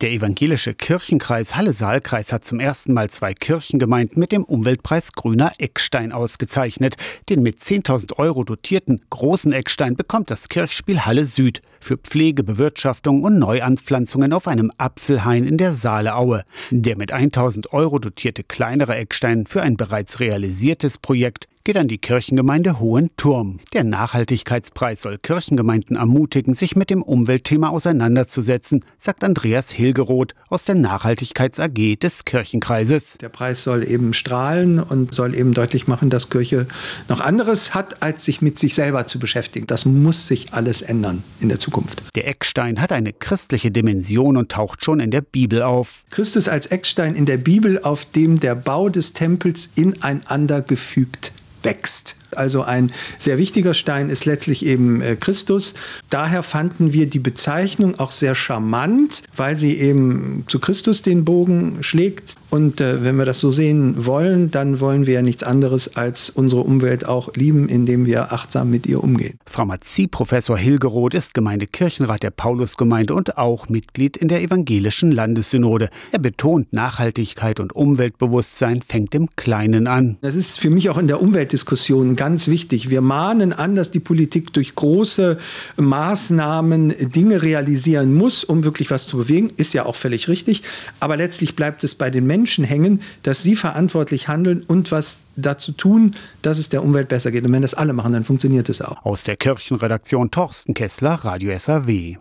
Der evangelische Kirchenkreis Halle-Saalkreis hat zum ersten Mal zwei Kirchengemeinden mit dem Umweltpreis Grüner Eckstein ausgezeichnet. Den mit 10.000 Euro dotierten großen Eckstein bekommt das Kirchspiel Halle Süd für Pflege, Bewirtschaftung und Neuanpflanzungen auf einem Apfelhain in der Saaleaue. Der mit 1.000 Euro dotierte kleinere Eckstein für ein bereits realisiertes Projekt geht an die Kirchengemeinde Hohen Turm. Der Nachhaltigkeitspreis soll Kirchengemeinden ermutigen, sich mit dem Umweltthema auseinanderzusetzen, sagt Andreas Hilgeroth aus der Nachhaltigkeits AG des Kirchenkreises. Der Preis soll eben strahlen und soll eben deutlich machen, dass Kirche noch anderes hat, als sich mit sich selber zu beschäftigen. Das muss sich alles ändern in der Zukunft. Der Eckstein hat eine christliche Dimension und taucht schon in der Bibel auf. Christus als Eckstein in der Bibel, auf dem der Bau des Tempels ineinander gefügt wächst. Also ein sehr wichtiger Stein ist letztlich eben äh, Christus. Daher fanden wir die Bezeichnung auch sehr charmant, weil sie eben zu Christus den Bogen schlägt. Und äh, wenn wir das so sehen wollen, dann wollen wir ja nichts anderes als unsere Umwelt auch lieben, indem wir achtsam mit ihr umgehen. Pharmazieprofessor Hilgeroth ist Gemeindekirchenrat der Paulusgemeinde und auch Mitglied in der evangelischen Landessynode. Er betont, Nachhaltigkeit und Umweltbewusstsein fängt im Kleinen an. Das ist für mich auch in der Umweltdiskussion ganz wichtig. Wir mahnen an, dass die Politik durch große Maßnahmen Dinge realisieren muss, um wirklich was zu bewegen. Ist ja auch völlig richtig. Aber letztlich bleibt es bei den Menschen hängen, dass sie verantwortlich handeln und was dazu tun, dass es der Umwelt besser geht. Und wenn das alle machen, dann funktioniert es auch. Aus der Kirchenredaktion Torsten Kessler, Radio SAW.